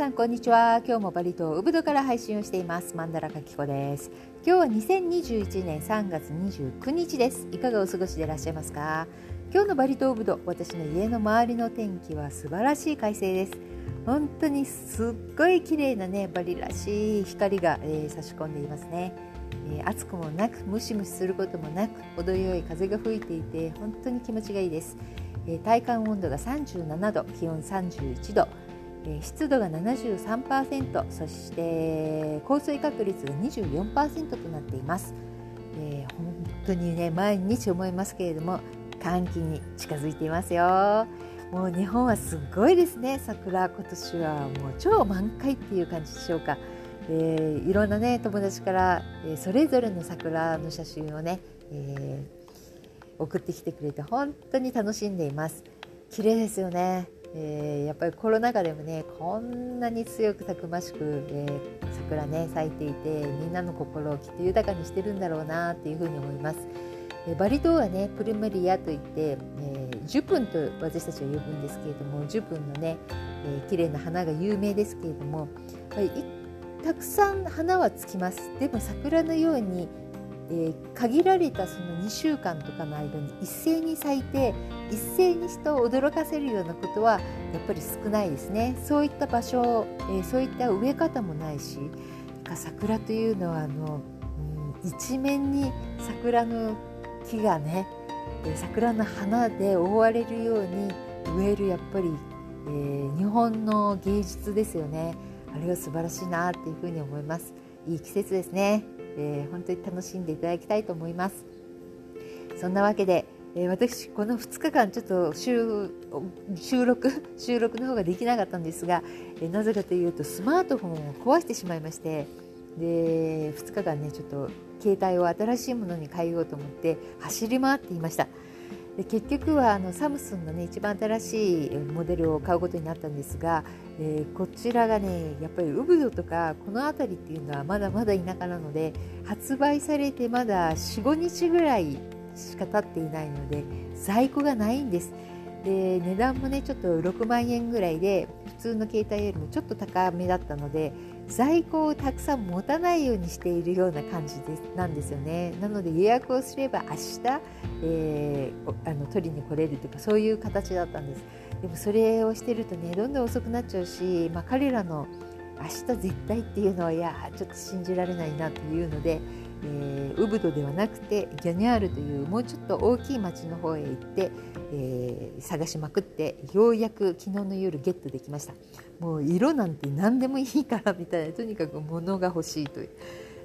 さんこんにちは。今日もバリ島ウブドから配信をしています。マンダラカキコです。今日は2021年3月29日です。いかがお過ごしでいらっしゃいますか？今日のバリ島ウブド私の家の周りの天気は素晴らしい快晴です。本当にすっごい綺麗なねバリらしい光が、えー、差し込んでいますね、えー、暑くもなくムシムシすることもなく程よい風が吹いていて本当に気持ちがいいです、えー、体感温度が37度気温31度。湿度が73%そして降水確率が24%となっています、えー、本当にね毎日思いますけれども寒気に近づいていますよ。もう日本はすごいですね。桜今年は。もう超満開っていう感じでしょうか、えー、いろんなね友達から、えー、それぞれの桜の写真をね、えー、送ってきてくれて本当に楽しんでいます。綺麗ですよね。えー、やっぱりコロナ禍でもねこんなに強くたくましく、えー、桜ね咲いていてみんなの心をきっと豊かにしてるんだろうなっていうふうに思います。えー、バリ島はねプルメリアといって、えー、ジュプンと私たちは呼ぶんですけれどもジュプンのね、えー、綺麗な花が有名ですけれども、たくさん花はつきますでも桜のようにえー、限られたその2週間とかの間に一斉に咲いて一斉に人を驚かせるようなことはやっぱり少ないですね。そういった場所、えー、そういった植え方もないし桜というのはあの、うん、一面に桜の木がね桜の花で覆われるように植えるやっぱり、えー、日本の芸術ですよね。あれは素晴らしいなっていうふうに思います。いい季節ですね。えー、本当に楽しんでいただきたいと思います。そんなわけで、えー、私この2日間ちょっと収録 収録の方ができなかったんですが、えー、なぜかというとスマートフォンを壊してしまいましてで2日間ねちょっと携帯を新しいものに変えようと思って走り回っていました。で結局はあのサムスンのね一番新しいモデルを買うことになったんですが、えー、こちらがねやっぱりウブドとかこの辺りっていうのはまだまだ田舎なので発売されてまだ45日ぐらいしか経っていないので在庫がないんです。で値段もねちょっと6万円ぐらいで普通の携帯よりもちょっと高めだったので在庫をたくさん持たないようにしているような感じでなんですよねなので予約をすれば明日、えー、あの取りに来れるというかそういう形だったんですでもそれをしてるとねどんどん遅くなっちゃうし、まあ、彼らの明日絶対っていうのはいやちょっと信じられないなというのでえー、ウブドではなくてギャニャールというもうちょっと大きい町の方へ行って、えー、探しまくってようやく昨日の夜ゲットできました。もう色なんて何でもいいからみたいなとにかく物が欲しいという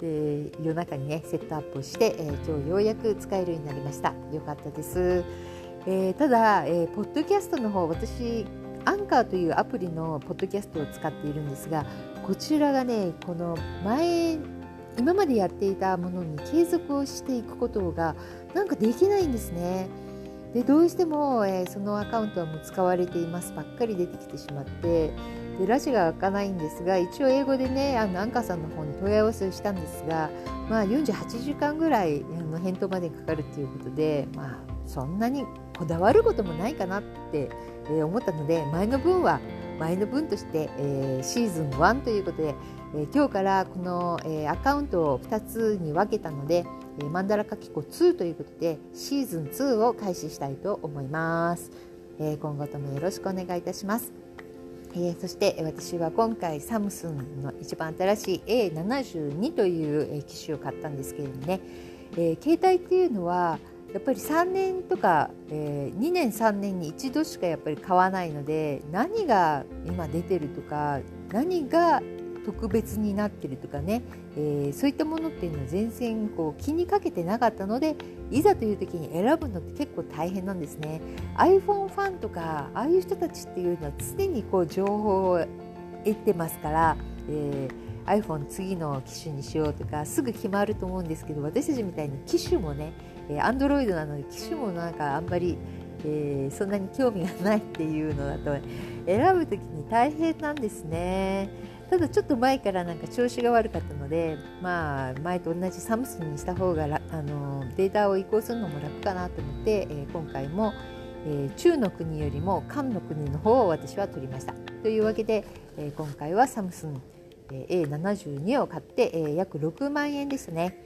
で夜中にねセットアップをして、えー、今日ようやく使えるようになりました。よかったです、えー、ただ、えー、ポッドキャストの方私アンカーというアプリのポッドキャストを使っているんですがこちらがねこの前今までやっていたものに継続をしていくことがなんかできないんですね。でどうしても、えー、そのアカウントはもう使われていますばっかり出てきてしまってでラジが開かないんですが一応英語でねあのアンカーさんの方に問い合わせをしたんですが、まあ、48時間ぐらいの返答までかかるということで、まあ、そんなにこだわることもないかなって、えー、思ったので前の分は前の分として、えー、シーズン1ということで、え、今日からこの、え、アカウントを2つに分けたので、えー、マンダラカキコ2ということでシーズン2を開始したいと思います、え、今後ともよろしくお願いいたします、え、そして私は今回サムスンの一番新しい A72 という機種を買ったんですけれどもね、え、携帯っていうのはやっぱり3年とか、えー、2年3年に一度しかやっぱり買わないので何が今出てるとか何が特別になってるとかね、えー、そういったものっていうのは全然こう気にかけてなかったのでいざという時に選ぶのって結構大変なんですね iPhone ファンとかああいう人たちっていうのは常にこう情報を得てますから、えー iPhone 次の機種にしようとかすぐ決まると思うんですけど私たちみたいに機種もねえー、Android なので機種もなんかあんまり、えー、そんなに興味がないっていうのだと選ぶ時に大変なんですね。ただちょっと前からなんか調子が悪かったのでまあ前と同じサムスンにした方があのデータを移行するのも楽かなと思って、えー、今回も、えー、中の国よりも韓の国の方を私は取りましたというわけで、えー、今回はサムスン、A72 を買って、えー、約6万円ですね。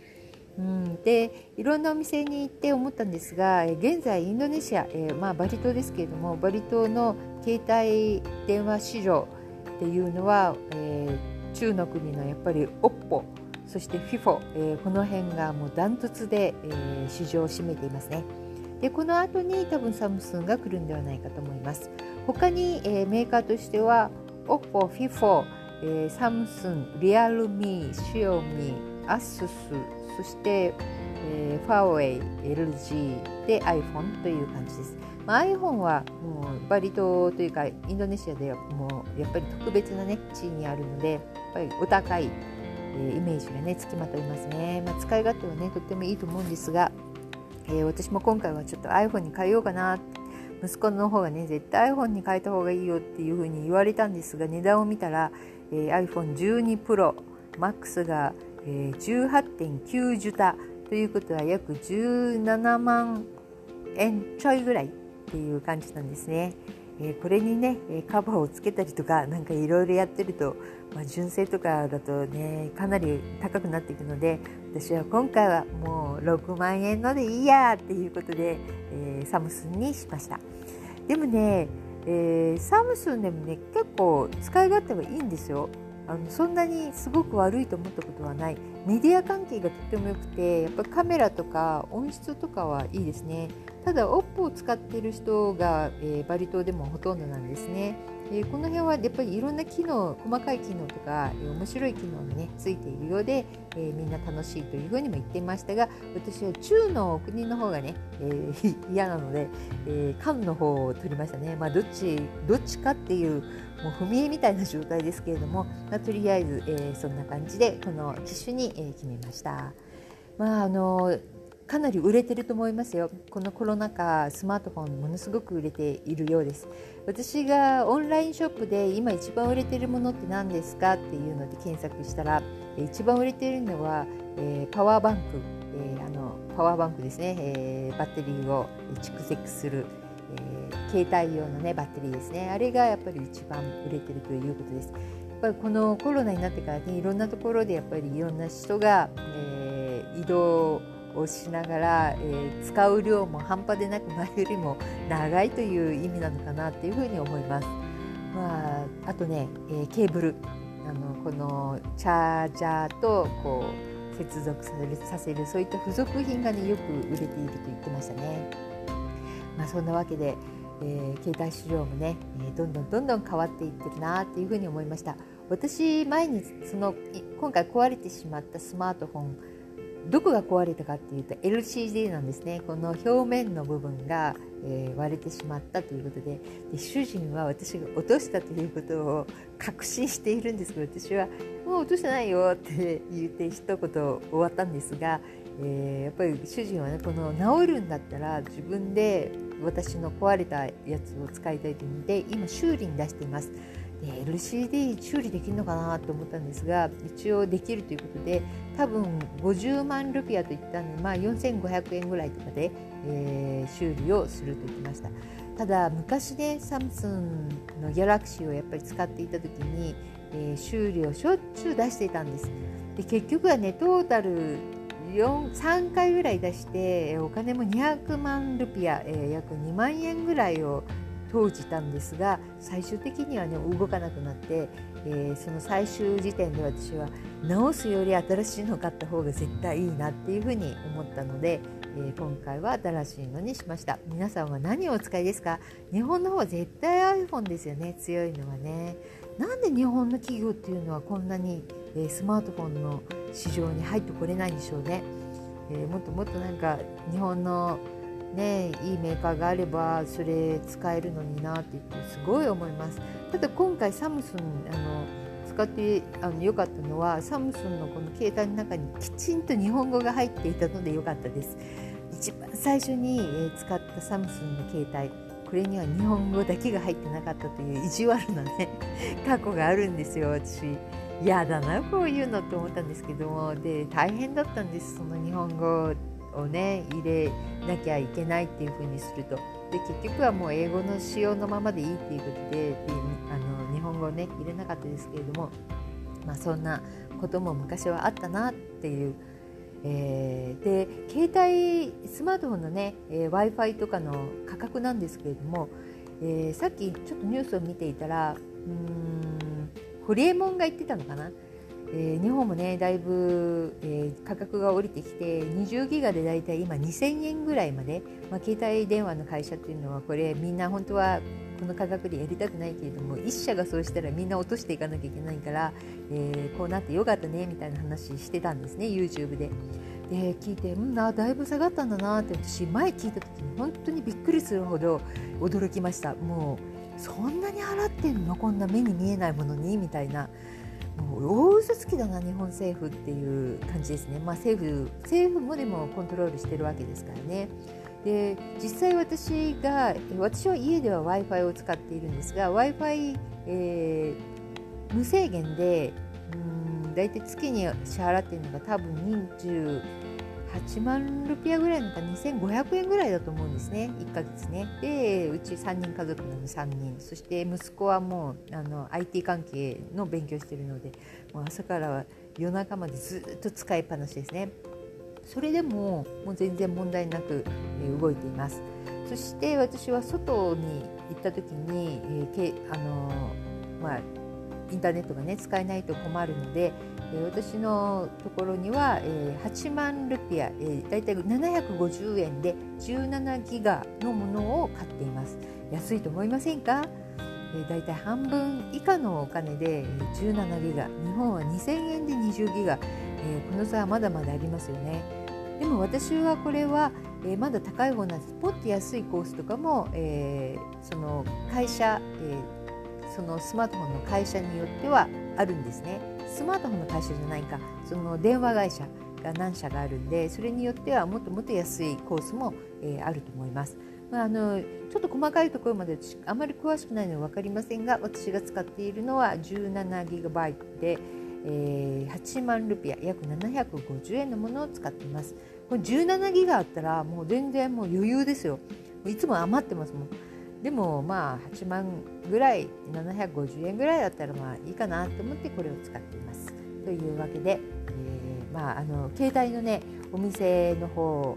うん、でいろんなお店に行って思ったんですが現在インドネシア、えー、まあ、バリ島ですけれどもバリ島の携帯電話市場っていうのは、えー、中の国のやっぱり OPPO そして FIFO、えー、この辺がもうダントツで、え市場を占めていますね。でこの後に多分サムスンが来るんではないかと思います他に、えー、メーカーとしては OPPO、FIFO、えー、サムスン、リアルミ、シオミ、アススそして、えー、ファーウェイ、LG で iPhone という感じです、まあ、iPhone はもうバリ島というかインドネシアではもうやっぱり特別なね地位にあるのでやっぱりお高い、えー、イメージがねつきまといますね、まあ、使い勝手はねとってもいいと思うんですがえー、私も今回はちょっと iPhone に変えようかな。息子の方がね絶対 iPhone に変えた方がいいよっていうふうに言われたんですが値段を見たら、えー、iPhone12 Pro Max が、えー、18.9ジュタということは約17万円ちょいぐらいっていう感じなんですね。え、これにねカバーをつけたりとか何かいろいろやってると、まあ、純正とかだとねかなり高くなっていくので私は今回はもう6万円のでいいやっていうことで、えー、サムスンにしました。でもね、えー、サムスンでもね結構使い勝手はいいんですよ。あのそんなにすごく悪いと思ったことはない。メディア関係がとても良くてやっぱカメラとか音質とかはいいですね。ただ OPPO を使っている人が、えー、バリ島でもほとんどなんですねえこの辺はやっぱりいろんな機能細かい機能とか、え面白い機能がねついているようで、えみんな楽しいというふうにも言っていましたが私は中の国の方がね、えー、嫌なので、えー、韓の方を取りましたね、まあ、どっちどっちかっていうもう踏み絵みたいな状態ですけれども、まあ、とりあえず、えー、そんな感じでこの機種に、え決めました。まああのかなり売れてると思いますよ。このコロナ禍スマートフォンものすごく売れているようです。私がオンラインショップで今一番売れてるものって何ですかっていうので検索したら一番売れているのは、えー、パワーバンク、えー、あのパワーバンクですね、えー、バッテリーを蓄積する、え携帯用のねバッテリーですね。あれがやっぱり一番売れてるということです。やっぱりこのコロナになってからねいろんなところでやっぱりいろんな人が、え移動をしながら、えー、使う量も半端でなく前よりも長いという意味なのかなっていうふうに思います。まあ、あとね、えー、ケーブルあのこのチャージャーとこう接続させるさせるそういった付属品がねよく売れていると言ってましたね。まあ、そんなわけで、えー、携帯市場もね、えー、どんどんどんどん変わっていってるなっていうふうに思いました。私前にその今回壊れてしまったスマートフォンどこが壊れたかっていうと LCD なんですねこの表面の部分が、え、割れてしまったということでで主人は私が落としたということを確信しているんですけど私は「もう落としてないよ」って言って一言終わったんですが、えー、やっぱり主人はねこの治るんだったら自分で私の壊れたやつを使いたいというので今修理に出しています。LCD 修理できるのかなと思ったんですが一応できるということで多分50万ルピアといったので、まあ、4500円ぐらいとかで、えー、修理をすると言ってました。ただ昔ねサムスンのギャラクシーをやっぱり使っていた時に、えー、修理をしょっちゅう出していたんです。で結局はねトータル3回ぐらい出してお金も200万ルピア、えー、約2万円ぐらいを投じたんですが最終的にはね動かなくなって、えー、その最終時点で私は直すより新しいの買った方が絶対いいなっていうふうに思ったので、えー、今回は新しいのにしました。皆さんは何をお使いですか？日本の方は絶対 iPhone ですよね。強いのはね。なんで日本の企業っていうのはこんなに、えー、スマートフォンの市場に入ってこれないんでしょうね、えもっともっとなんか日本のね、いいメーカーがあればそれ使えるのになって言ってすごい思います。ただ今回サムスンあの使ってあの良かったのはサムスンのこの携帯の中にきちんと日本語が入っていたので良かったです。一番最初に使ったサムスンの携帯これには日本語だけが入ってなかったという意地悪なね 過去があるんですよ私。嫌だなこういうのって思ったんですけども。で大変だったんですその日本語。をね入れなきゃいけないっていう風にするとで結局はもう英語の仕様のままでいいっていうことでであの日本語をね入れなかったですけれども、まあ、そんなことも昔はあったなっていう。えー、で携帯スマートフォンのね、えー、w i f i とかの価格なんですけれども、えー、さっきちょっとニュースを見ていたらうんホリエモンが言ってたのかな？えー、日本もねだいぶ、えー、価格が降りてきて20ギガでだいたい今2000円ぐらいまで、まあ、携帯電話の会社っていうのはこれみんな本当はこの価格でやりたくないけれども1社がそうしたらみんな落としていかなきゃいけないから、えー、こうなってよかったねみたいな話してたんですね YouTube で。で聞いてうんなだいぶ下がったんだなって私前聞いた時に本当にびっくりするほど驚きましたもうそんなに払ってんの？こんな目に見えないものに？みたいな。もう大嘘つきだな日本政府っていう感じですね、まあ、政府政府もでもコントロールしてるわけですからね。で実際私が私は家では w i f i を使っているんですが w i f i、えー、無制限でうん大体月に支払っているのが多分8万ルピアぐらいのか2500円ぐらいだと思うんですね。1ヶ月ね。でうち3人家族なので3人そして息子はもうあの IT 関係の勉強してるのでもう朝からは夜中までずっと使いっぱなしですね。それでももう全然問題なく、動いています。そして私は外に行った時に、えーけあのまあ、インターネットがね使えないと困るので、え私のところには、え8万ルピア、えー、だいたい750円で17ギガのものを買っています。安いと思いませんか？えだいたい半分以下のお金で17ギガ。日本は2000円で20ギガ、えー、この差はまだまだありますよね。でも私はこれは、えー、まだ高い方なんです。ポッと安いコースとかも、えー、その会社、えー、そのスマートフォンの会社によってはあるんですね。スマートフォンの会社じゃないか。その電話会社が何社があるんでそれによってはもっともっと安いコースも、えー、あると思います。まあ、あのちょっと細かいところまであまり詳しくないので分かりませんが私が使っているのは 17GB で、えー、8万ルピア約750円のものを使っています。これ17ギガあったらもう全然もう余裕ですよ。いつも余ってますもん。でもまあ8万ぐらい750円ぐらいだったらまあいいかなと思ってこれを使っています。というわけで、えー、まああの携帯のねお店の方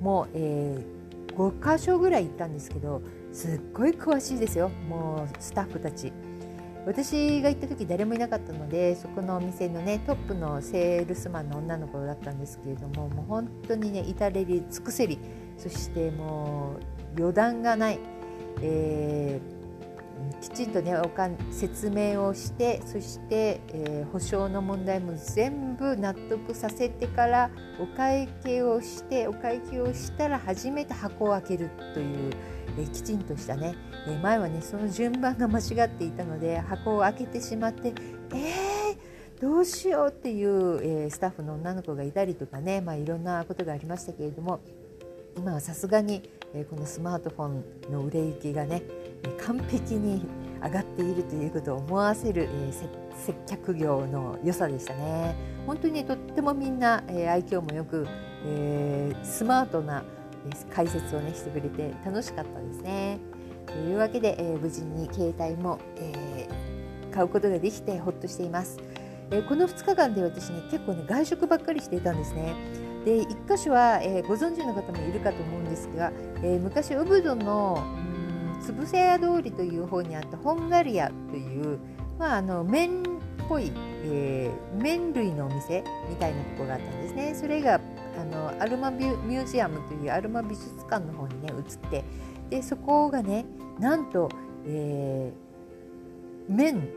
も、えー5箇所ぐらい行ったんですけどすっごい詳しいですよもうスタッフたち私が行った時誰もいなかったのでそこのお店のねトップのセールスマンの女の子だったんですけれどももう本当にね至れり尽くせりそしてもう余談がない、えーきちんとねおかん説明をしてそして、えー、保証の問題も全部納得させてからお会計をしてお会計をしたら初めて箱を開けるという、えー、きちんとしたね、え、前はねその順番が間違っていたので箱を開けてしまってえー、どうしようっていう、えスタッフの女の子がいたりとかね、まあ、いろんなことがありましたけれども今はさすがに、えこのスマートフォンの売れ行きがね完璧に上がっているということを思わせる、え接客業の良さでしたね。本当にとってもみんな、え愛嬌もよく、え、スマートな解説をねしてくれて楽しかったですね。というわけで、え、無事に携帯も、え、買うことができてほっとしています、えこの2日間で私ね結構ね外食ばっかりしていたんですね。で1箇所は、えご存知の方もいるかと思うんですが、え昔ウブドのつぶせ屋通りという方にあったホンガリアという、まあ、あの麺っぽい、えー、麺類のお店みたいなところがあったんですね。それがあのアルマミュージアムというアルマ美術館の方にね移ってでそこがねなんと、えー、麺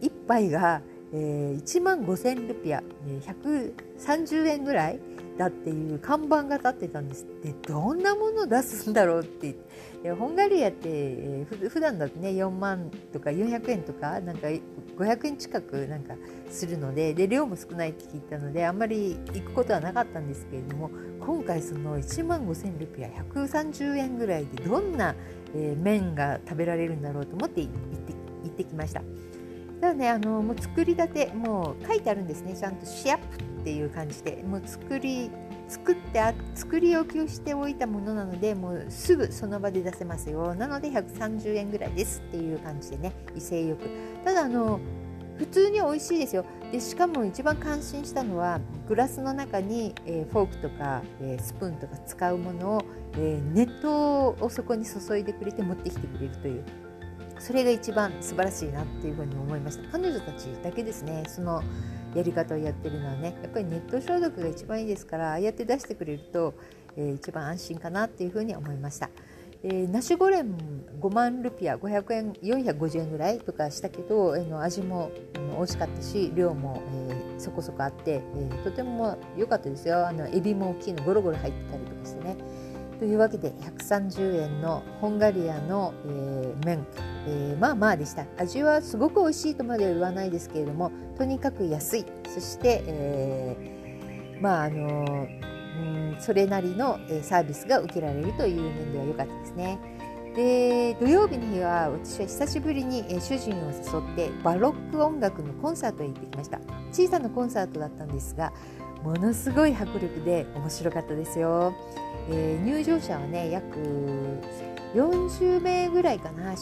1杯が、えー、1万5,000ルピア、130円ぐらいだっていう看板が立ってたんですでどんなものを出すんだろうってホンガリアって、えー、普段だとね4万とか400円とかなんか500円近くなんかするのでで量も少ないって聞いたのであんまり行くことはなかったんですけれども今回その1万5000ルピア130円ぐらいでどんな、麺が食べられるんだろうと思って行って行ってきました。ただねあのもう作りたてもう書いてあるんですね。ちゃんとシアップっていう感じで。もう作り作ってあ作り置きをしておいたものなのでもうすぐその場で出せますよ。なので130円ぐらいですっていう感じでね。威勢よく。ただあの普通に美味しいですよ。でしかも一番感心したのはグラスの中に、えー、フォークとか、えー、スプーンとか使うものを、えー、熱湯をそこに注いでくれて持ってきてくれるという。それが一番素晴らしいなっていうふに思いました彼女たちだけですねそのやり方をやってるのはねやっぱりネット消毒が一番いいですからああやって出してくれると、えー、一番安心かなっていうふうに思いました。えー、ナシゴレン5万ルピア500円450円ぐらいとかしたけど、えー、の味もあの美味しかったし量も、えー、そこそこあって、えー、とても良かったですよあのエビも大きいのゴロゴロ入ってたりとかしてね。というわけで130円のホンガリアの、えー、麺、えー、まあまあでした味はすごく美味しいとまでは言わないですけれどもとにかく安いそして、えー、まああのうんそれなりのサービスが受けられるという面では良かったですね。で土曜日の日は私は久しぶりに主人を誘ってバロック音楽のコンサートへ行ってきました小さなコンサートだったんですがものすごい迫力で面白かったですよ。えー、入場者はね約40名ぐらいかな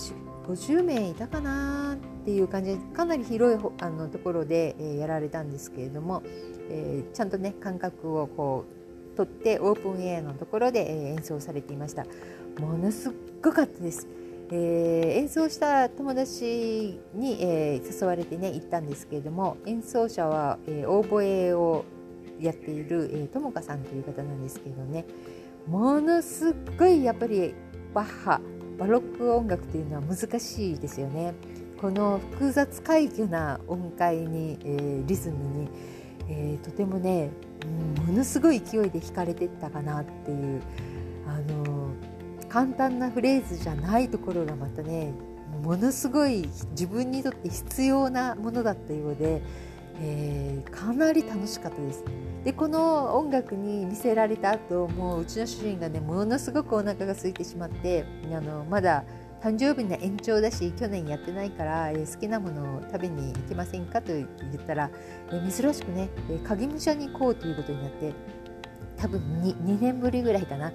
50名いたかなっていう感じでかなり広いあのところで、えー、やられたんですけれども、えー、ちゃんとね感覚をこう取ってオープンエアのところで、え演奏されていました。ものすっごかったです、え演奏した友達に、え誘われてね行ったんですけれども演奏者は、えオーボエをやっている、ともかさんという方なんですけどね。ものすっごいやっぱりバッハバロック音楽というのは難しいですよね。この複雑快挙な音階に、えー、リズムに、えー、とてもね、うん、ものすごい勢いで弾かれてったかなっていうあの簡単なフレーズじゃないところがまたねものすごい自分にとって必要なものだったようで。えー、かなり楽しかったです。でこの音楽に見せられた後もううちの主人がねものすごくお腹が空いてしまってあのまだ誕生日の延長だし去年やってないから、えー、好きなものを食べに行きませんかと言ったら、えー、珍しくね、えー、影武者に行こうということになって多分 2, 2年ぶりぐらいかな、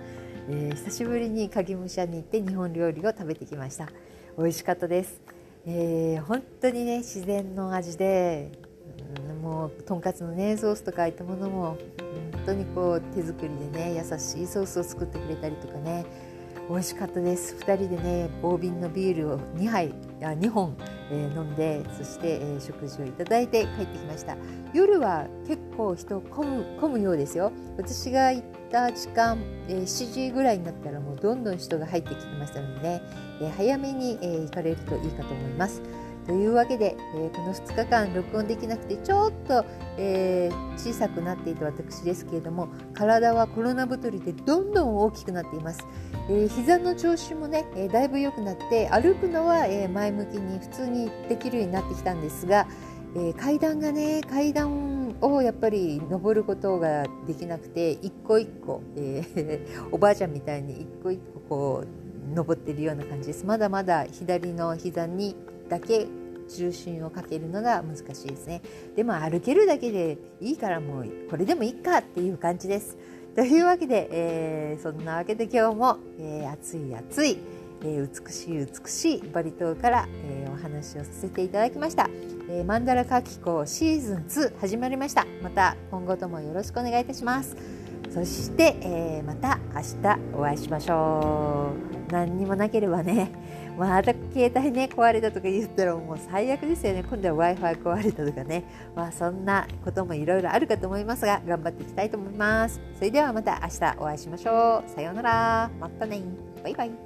え、久しぶりに影武者に行って日本料理を食べてきました。美味しかったです、え、本当にね自然の味でもうとんかつのねソースとかああいったものも本当にこう手作りでね優しいソースを作ってくれたりとかね美味しかったです。2人でね棒瓶のビールを2杯あ2本、えー、飲んでそして、えー、食事をいただいて帰ってきました。夜は結構人混む混むようですよ。私が行った時間、えー、7時ぐらいになったらもうどんどん人が入ってきてましたのでね、え早めに、え行かれるといいかと思います。というわけで、えー、この2日間録音できなくてちょっと、えー、小さくなっていた私ですけれども体はコロナ太りでどんどん大きくなっています、えー、膝の調子もね、えだいぶ良くなって歩くのは、え前向きに普通にできるようになってきたんですが、え階段がね階段をやっぱり登ることができなくて一個一個、え おばあちゃんみたいに一個一個こう登ってるような感じです。まだまだ左の膝にだけ重心をかけるのが難しいですね。でも歩けるだけでいいからもうこれでもいいかっていう感じです。というわけで、えー、そんなわけで今日も、えー、暑い暑い、えー、美しい美しいバリ島から、えー、お話をさせていただきました、えー、マンダラカキコシーズン2始まりました。また今後ともよろしくお願いいたします。そして、えー、また明日お会いしましょう。何にもなければね。また携帯ね壊れたとか言ったらもう最悪ですよね。今度は w i f i 壊れたとかね。まあそんなこともいろいろあるかと思いますが頑張っていきたいと思います。それではまた明日お会いしましょう。さようなら。またね。バイバイ。